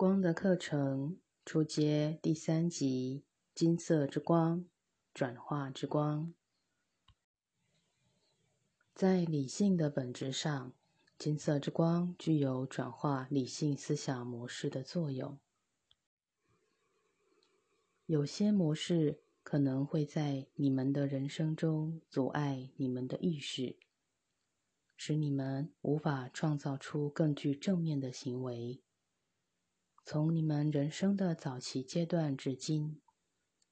光的课程初阶第三集：金色之光，转化之光。在理性的本质上，金色之光具有转化理性思想模式的作用。有些模式可能会在你们的人生中阻碍你们的意识，使你们无法创造出更具正面的行为。从你们人生的早期阶段至今，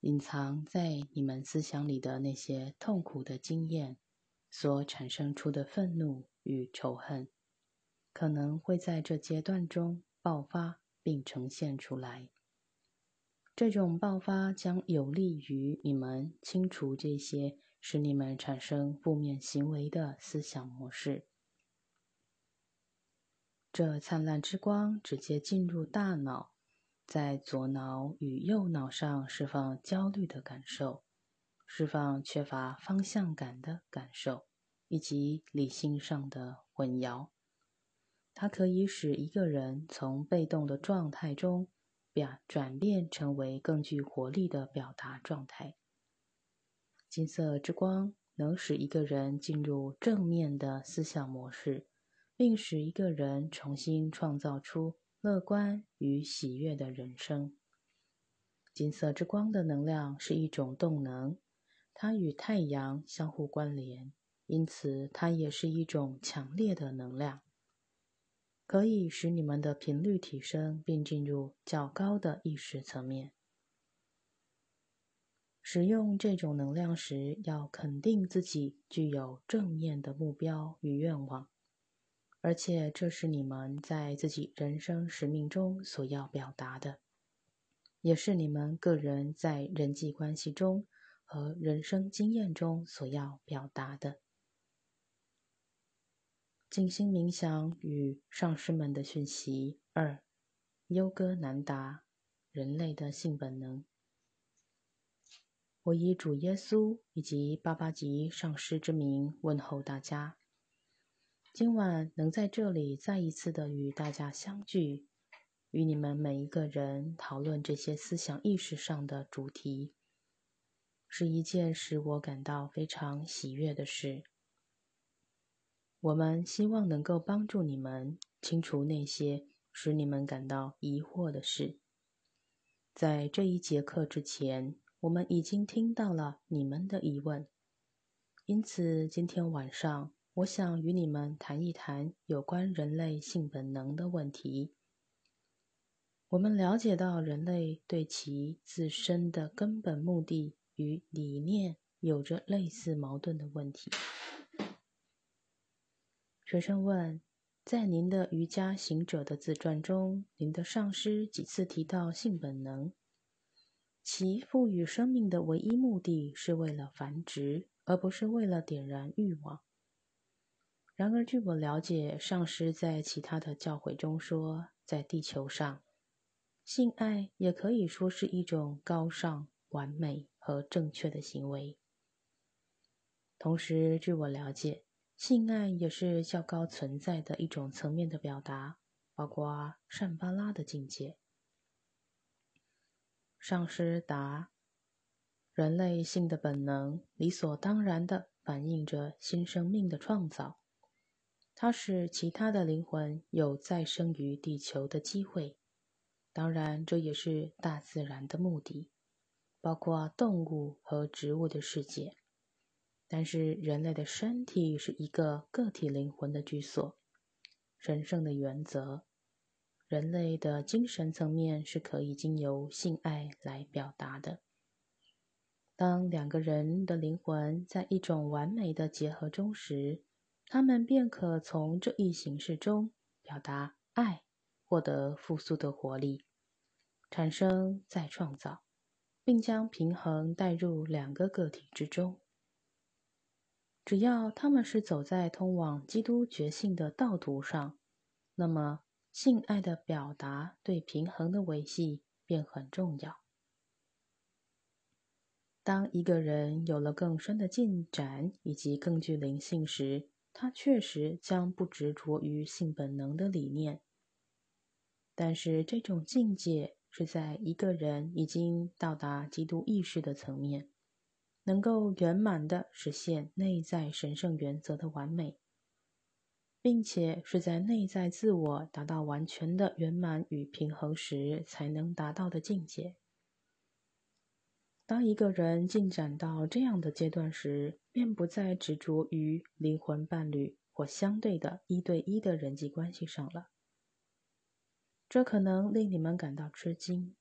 隐藏在你们思想里的那些痛苦的经验所产生出的愤怒与仇恨，可能会在这阶段中爆发并呈现出来。这种爆发将有利于你们清除这些使你们产生负面行为的思想模式。这灿烂之光直接进入大脑，在左脑与右脑上释放焦虑的感受，释放缺乏方向感的感受，以及理性上的混淆。它可以使一个人从被动的状态中。表转变成为更具活力的表达状态。金色之光能使一个人进入正面的思想模式，并使一个人重新创造出乐观与喜悦的人生。金色之光的能量是一种动能，它与太阳相互关联，因此它也是一种强烈的能量。可以使你们的频率提升，并进入较高的意识层面。使用这种能量时，要肯定自己具有正面的目标与愿望，而且这是你们在自己人生使命中所要表达的，也是你们个人在人际关系中和人生经验中所要表达的。静心冥想与上师们的讯息二，优哥南达，人类的性本能。我以主耶稣以及八八级上师之名问候大家。今晚能在这里再一次的与大家相聚，与你们每一个人讨论这些思想意识上的主题，是一件使我感到非常喜悦的事。我们希望能够帮助你们清除那些使你们感到疑惑的事。在这一节课之前，我们已经听到了你们的疑问，因此今天晚上我想与你们谈一谈有关人类性本能的问题。我们了解到人类对其自身的根本目的与理念有着类似矛盾的问题。学生问：在您的瑜伽行者的自传中，您的上师几次提到性本能，其赋予生命的唯一目的是为了繁殖，而不是为了点燃欲望。然而，据我了解，上师在其他的教诲中说，在地球上，性爱也可以说是一种高尚、完美和正确的行为。同时，据我了解。性爱也是较高存在的一种层面的表达，包括善巴拉的境界。上师答：人类性的本能理所当然的反映着新生命的创造，它使其他的灵魂有再生于地球的机会。当然，这也是大自然的目的，包括动物和植物的世界。但是，人类的身体是一个个体灵魂的居所，神圣的原则。人类的精神层面是可以经由性爱来表达的。当两个人的灵魂在一种完美的结合中时，他们便可从这一形式中表达爱，获得复苏的活力，产生再创造，并将平衡带入两个个体之中。只要他们是走在通往基督觉性的道途上，那么性爱的表达对平衡的维系便很重要。当一个人有了更深的进展以及更具灵性时，他确实将不执着于性本能的理念。但是这种境界是在一个人已经到达基督意识的层面，能够圆满的实现内在神圣原则的完美，并且是在内在自我达到完全的圆满与平衡时才能达到的境界。当一个人进展到这样的阶段时，便不再执着于灵魂伴侣或相对的一对一的人际关系上了。这可能令你们感到吃惊。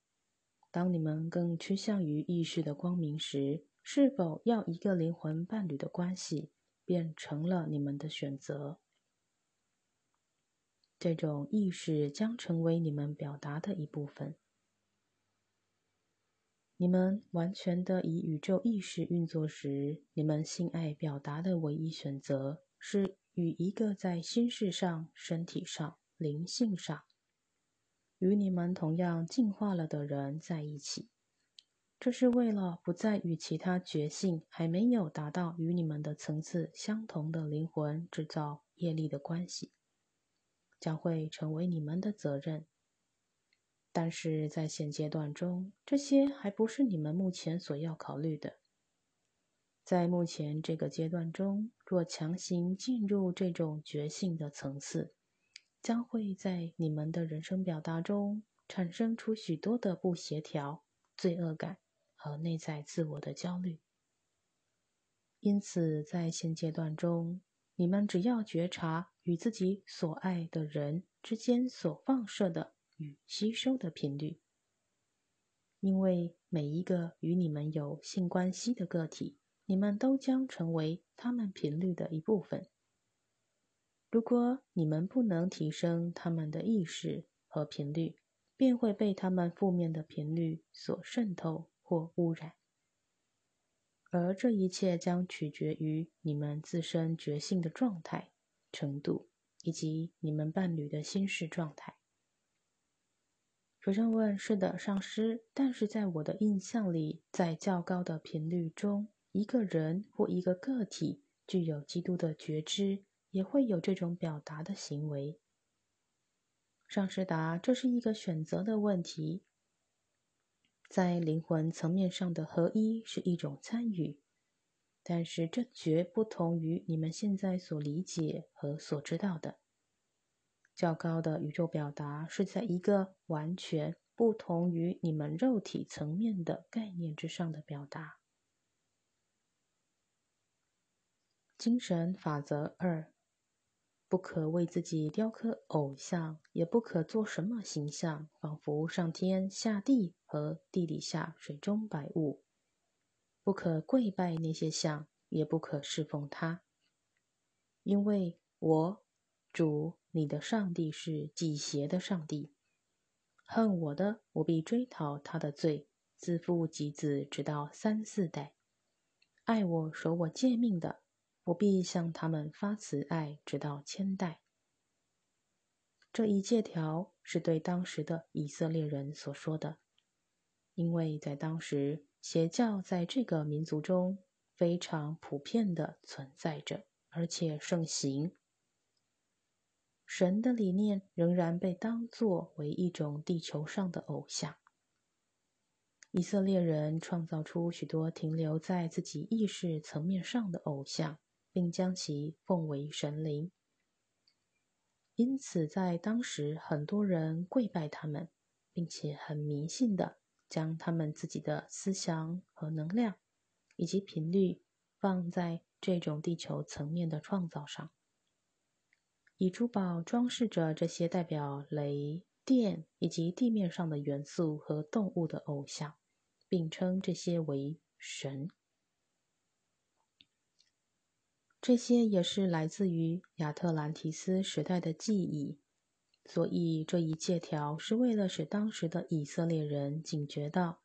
当你们更趋向于意识的光明时，是否要一个灵魂伴侣的关系，便成了你们的选择。这种意识将成为你们表达的一部分。你们完全的以宇宙意识运作时，你们性爱表达的唯一选择是与一个在心事上、身体上、灵性上。与你们同样进化了的人在一起，这是为了不再与其他觉性还没有达到与你们的层次相同的灵魂制造业力的关系，将会成为你们的责任。但是在现阶段中，这些还不是你们目前所要考虑的。在目前这个阶段中，若强行进入这种觉性的层次，将会在你们的人生表达中产生出许多的不协调、罪恶感和内在自我的焦虑。因此，在现阶段中，你们只要觉察与自己所爱的人之间所放射的与吸收的频率，因为每一个与你们有性关系的个体，你们都将成为他们频率的一部分。如果你们不能提升他们的意识和频率，便会被他们负面的频率所渗透或污染，而这一切将取决于你们自身觉性的状态程度以及你们伴侣的心事状态。学生问：“是的，上师，但是在我的印象里，在较高的频率中，一个人或一个个体具有基督的觉知。”也会有这种表达的行为。上师答：这是一个选择的问题。在灵魂层面上的合一是一种参与，但是这绝不同于你们现在所理解和所知道的。较高的宇宙表达是在一个完全不同于你们肉体层面的概念之上的表达。精神法则二。不可为自己雕刻偶像，也不可做什么形象，仿佛上天下地和地底下水中百物。不可跪拜那些像，也不可侍奉他，因为我主你的上帝是祭邪的上帝。恨我的，我必追讨他的罪，自父及子，直到三四代；爱我、守我诫命的。我必向他们发慈爱，直到千代。这一借条是对当时的以色列人所说的，因为在当时邪教在这个民族中非常普遍的存在着，而且盛行。神的理念仍然被当作为一种地球上的偶像。以色列人创造出许多停留在自己意识层面上的偶像。并将其奉为神灵，因此在当时，很多人跪拜他们，并且很迷信的将他们自己的思想和能量以及频率放在这种地球层面的创造上，以珠宝装饰着这些代表雷电以及地面上的元素和动物的偶像，并称这些为神。这些也是来自于亚特兰提斯时代的记忆，所以这一借条是为了使当时的以色列人警觉到，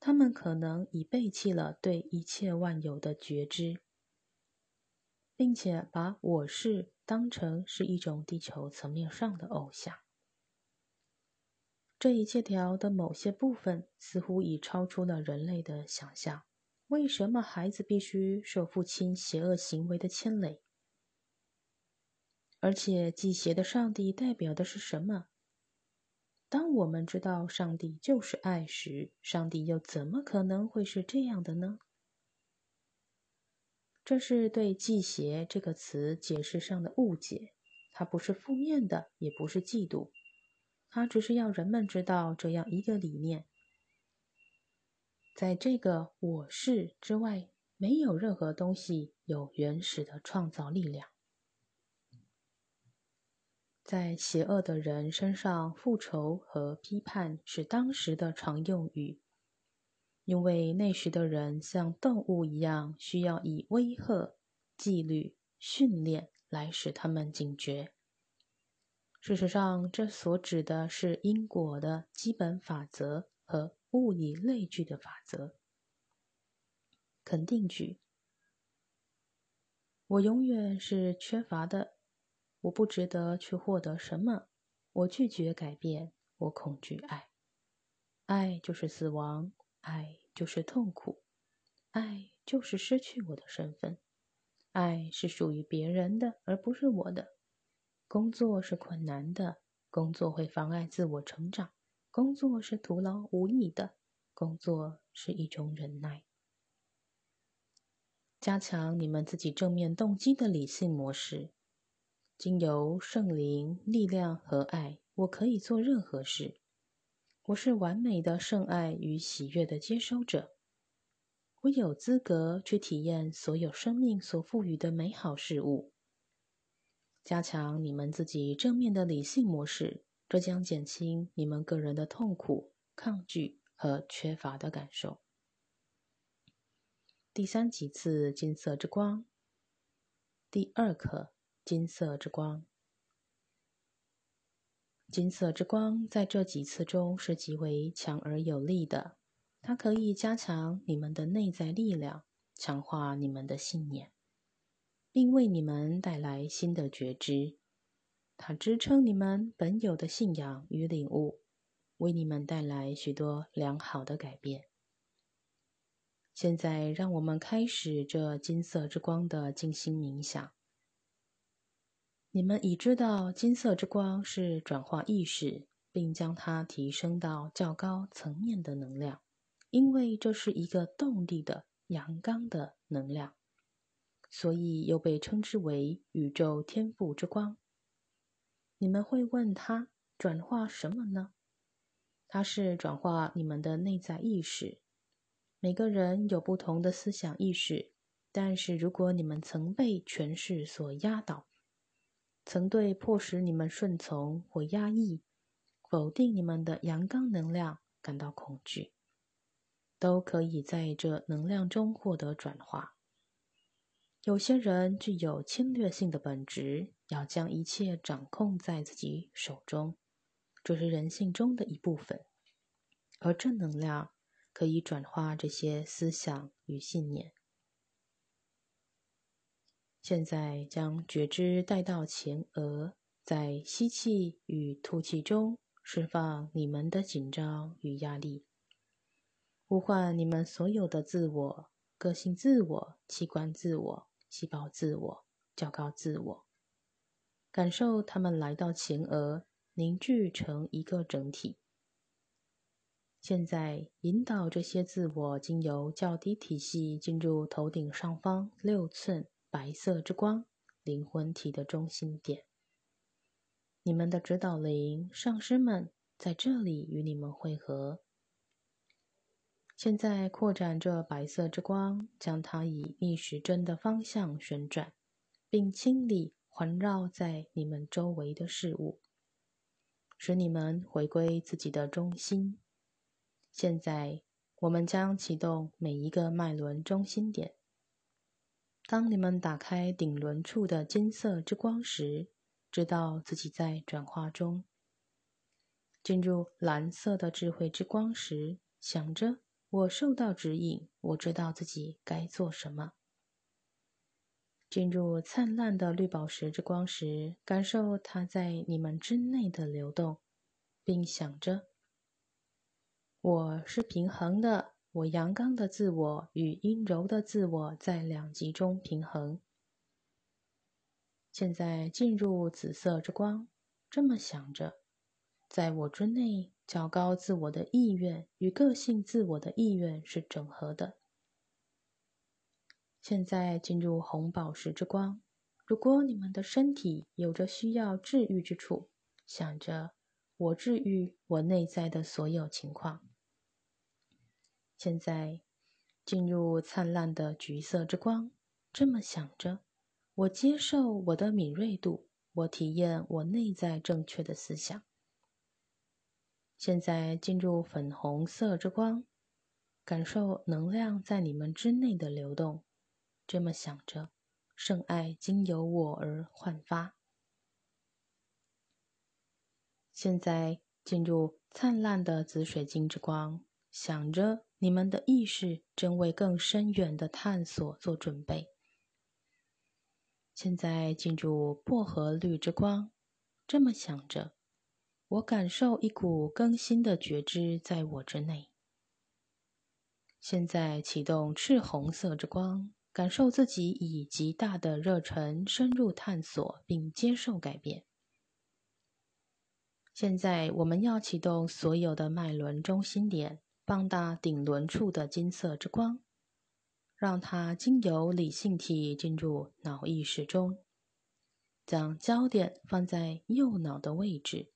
他们可能已背弃了对一切万有的觉知，并且把我是当成是一种地球层面上的偶像。这一借条的某些部分似乎已超出了人类的想象。为什么孩子必须受父亲邪恶行为的牵累？而且祭邪的上帝代表的是什么？当我们知道上帝就是爱时，上帝又怎么可能会是这样的呢？这是对“忌邪”这个词解释上的误解，它不是负面的，也不是嫉妒，它只是要人们知道这样一个理念：在这个“我是”之外，没有任何东西有原始的创造力量。在邪恶的人身上，复仇和批判是当时的常用语。因为那时的人像动物一样，需要以威吓、纪律、训练来使他们警觉。事实上，这所指的是因果的基本法则和物以类聚的法则。肯定句：我永远是缺乏的，我不值得去获得什么，我拒绝改变，我恐惧爱，爱就是死亡。爱就是痛苦，爱就是失去我的身份，爱是属于别人的，而不是我的。工作是困难的，工作会妨碍自我成长，工作是徒劳无益的，工作是一种忍耐。加强你们自己正面动机的理性模式，经由圣灵力量和爱，我可以做任何事。我是完美的圣爱与喜悦的接收者，我有资格去体验所有生命所赋予的美好事物。加强你们自己正面的理性模式，这将减轻你们个人的痛苦、抗拒和缺乏的感受。第三几次金色之光，第二课金色之光。金色之光在这几次中是极为强而有力的，它可以加强你们的内在力量，强化你们的信念，并为你们带来新的觉知。它支撑你们本有的信仰与领悟，为你们带来许多良好的改变。现在，让我们开始这金色之光的静心冥想。你们已知道，金色之光是转化意识，并将它提升到较高层面的能量，因为这是一个动力的阳刚的能量，所以又被称之为宇宙天赋之光。你们会问他转化什么呢？它是转化你们的内在意识。每个人有不同的思想意识，但是如果你们曾被权势所压倒，曾对迫使你们顺从或压抑、否定你们的阳刚能量感到恐惧，都可以在这能量中获得转化。有些人具有侵略性的本质，要将一切掌控在自己手中，这是人性中的一部分，而正能量可以转化这些思想与信念。现在将觉知带到前额，在吸气与吐气中释放你们的紧张与压力，呼唤你们所有的自我、个性自我、器官自我、细胞自我、较高自我，感受他们来到前额，凝聚成一个整体。现在引导这些自我经由较低体系进入头顶上方六寸。白色之光，灵魂体的中心点。你们的指导灵上师们在这里与你们会合。现在扩展这白色之光，将它以逆时针的方向旋转，并清理环绕在你们周围的事物，使你们回归自己的中心。现在，我们将启动每一个脉轮中心点。当你们打开顶轮处的金色之光时，知道自己在转化中；进入蓝色的智慧之光时，想着我受到指引，我知道自己该做什么；进入灿烂的绿宝石之光时，感受它在你们之内的流动，并想着我是平衡的。我阳刚的自我与阴柔的自我在两极中平衡。现在进入紫色之光，这么想着：在我之内，较高自我的意愿与个性自我的意愿是整合的。现在进入红宝石之光。如果你们的身体有着需要治愈之处，想着我治愈我内在的所有情况。现在进入灿烂的橘色之光，这么想着，我接受我的敏锐度，我体验我内在正确的思想。现在进入粉红色之光，感受能量在你们之内的流动。这么想着，圣爱经由我而焕发。现在进入灿烂的紫水晶之光，想着你们的意识正为更深远的探索做准备。现在进入薄荷绿之光，这么想着。我感受一股更新的觉知在我之内。现在启动赤红色之光，感受自己以极大的热忱深入探索并接受改变。现在我们要启动所有的脉轮中心点，放大顶轮处的金色之光，让它经由理性体进入脑意识中，将焦点放在右脑的位置。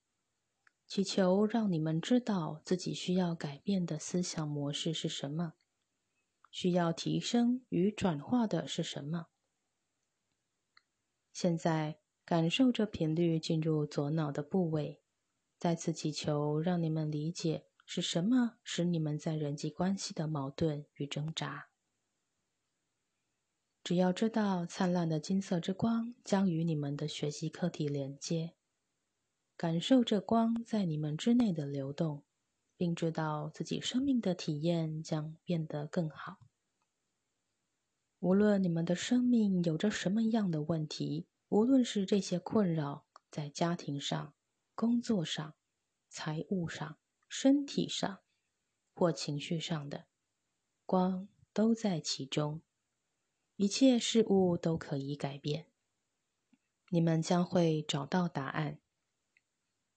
祈求让你们知道自己需要改变的思想模式是什么，需要提升与转化的是什么。现在感受着频率进入左脑的部位，再次祈求让你们理解是什么使你们在人际关系的矛盾与挣扎。只要知道灿烂的金色之光将与你们的学习课题连接。感受这光在你们之内的流动，并知道自己生命的体验将变得更好。无论你们的生命有着什么样的问题，无论是这些困扰在家庭上、工作上、财务上、身体上或情绪上的，光都在其中。一切事物都可以改变。你们将会找到答案。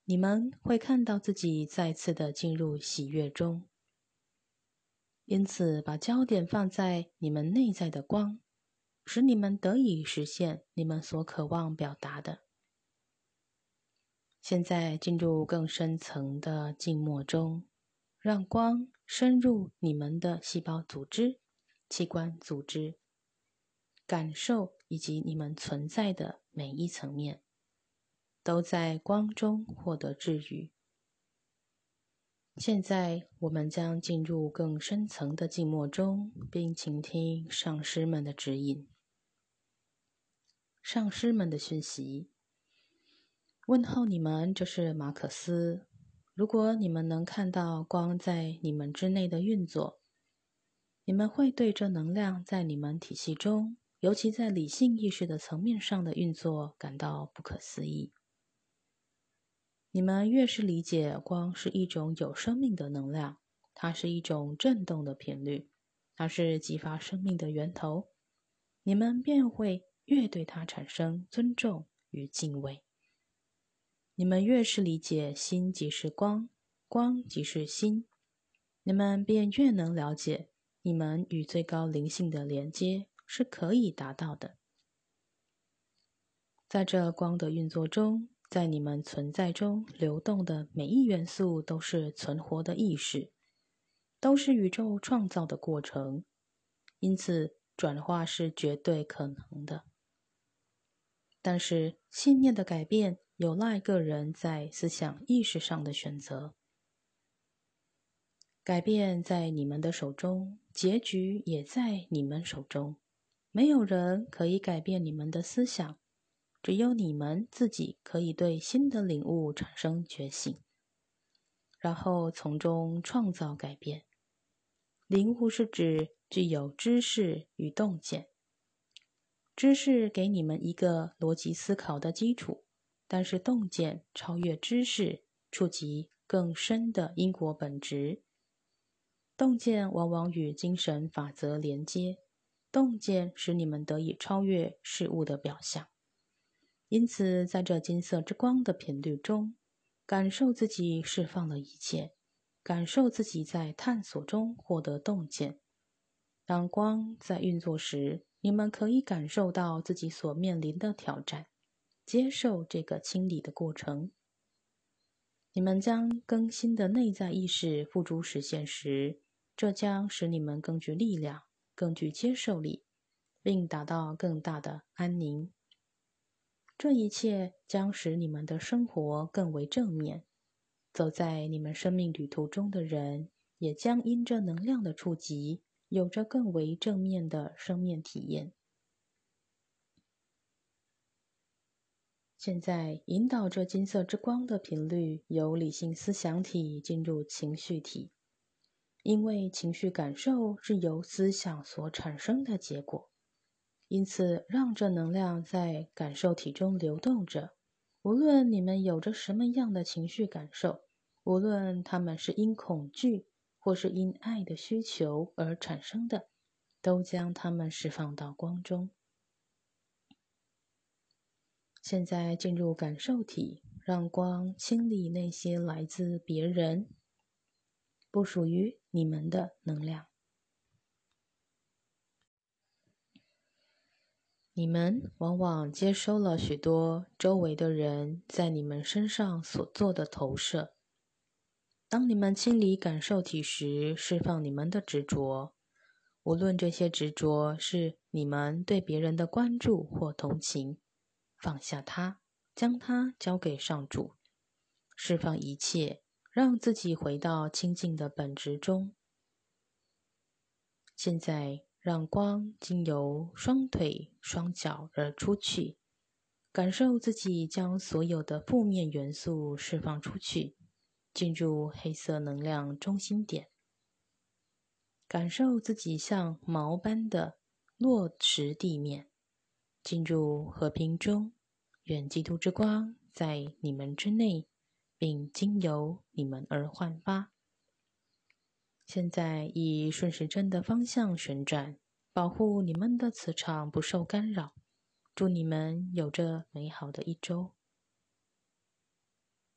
你们会看到自己再次的进入喜悦中，因此把焦点放在你们内在的光，使你们得以实现你们所渴望表达的。现在进入更深层的静默中，让光深入你们的细胞组织、器官组织，感受以及你们存在的每一层面。都在光中获得治愈。现在，我们将进入更深层的静默中，并倾听上师们的指引。上师们的讯息：问候你们，这是马克思。如果你们能看到光在你们之内的运作，你们会对这能量在你们体系中，尤其在理性意识的层面上的运作感到不可思议。你们越是理解光是一种有生命的能量，它是一种振动的频率，它是激发生命的源头，你们便会越对它产生尊重与敬畏。你们越是理解心即是光，光即是心，你们便越能了解你们与最高灵性的连接是可以达到的。在这光的运作中。在你们存在中流动的每一元素都是存活的意识，都是宇宙创造的过程，因此转化是绝对可能的。但是信念的改变有赖个人在思想意识上的选择。改变在你们的手中，结局也在你们手中。没有人可以改变你们的思想。只有你们自己可以对新的领悟产生觉醒，然后从中创造改变。领悟是指具有知识与洞见。知识给你们一个逻辑思考的基础，但是洞见超越知识，触及更深的因果本质。洞见往往与精神法则连接，洞见使你们得以超越事物的表象。因此，在这金色之光的频率中，感受自己释放了一切，感受自己在探索中获得洞见。当光在运作时，你们可以感受到自己所面临的挑战，接受这个清理的过程。你们将更新的内在意识付诸实现时，这将使你们更具力量、更具接受力，并达到更大的安宁。这一切将使你们的生活更为正面。走在你们生命旅途中的人，也将因这能量的触及。有着更为正面的生命体验。现在，引导着金色之光的频率由理性思想体进入情绪体，因为情绪感受是由思想所产生的结果，因此让这能量在感受体中流动着。无论你们有着什么样的情绪感受，无论他们是因恐惧。或是因爱的需求而产生的，都将它们释放到光中。现在进入感受体，让光清理那些来自别人、不属于你们的能量。你们往往接收了许多周围的人在你们身上所做的投射。当你们清理感受体时，释放你们的执着，无论这些执着是你们对别人的关注或同情，放下它，将它交给上主，释放一切，让自己回到清净的本质中。现在，让光经由双腿、双脚而出去，感受自己将所有的负面元素释放出去。进入黑色能量中心点，感受自己像毛般的落实地面，进入和平中。愿基督之光在你们之内，并经由你们而焕发。现在以顺时针的方向旋转，保护你们的磁场不受干扰。祝你们有着美好的一周。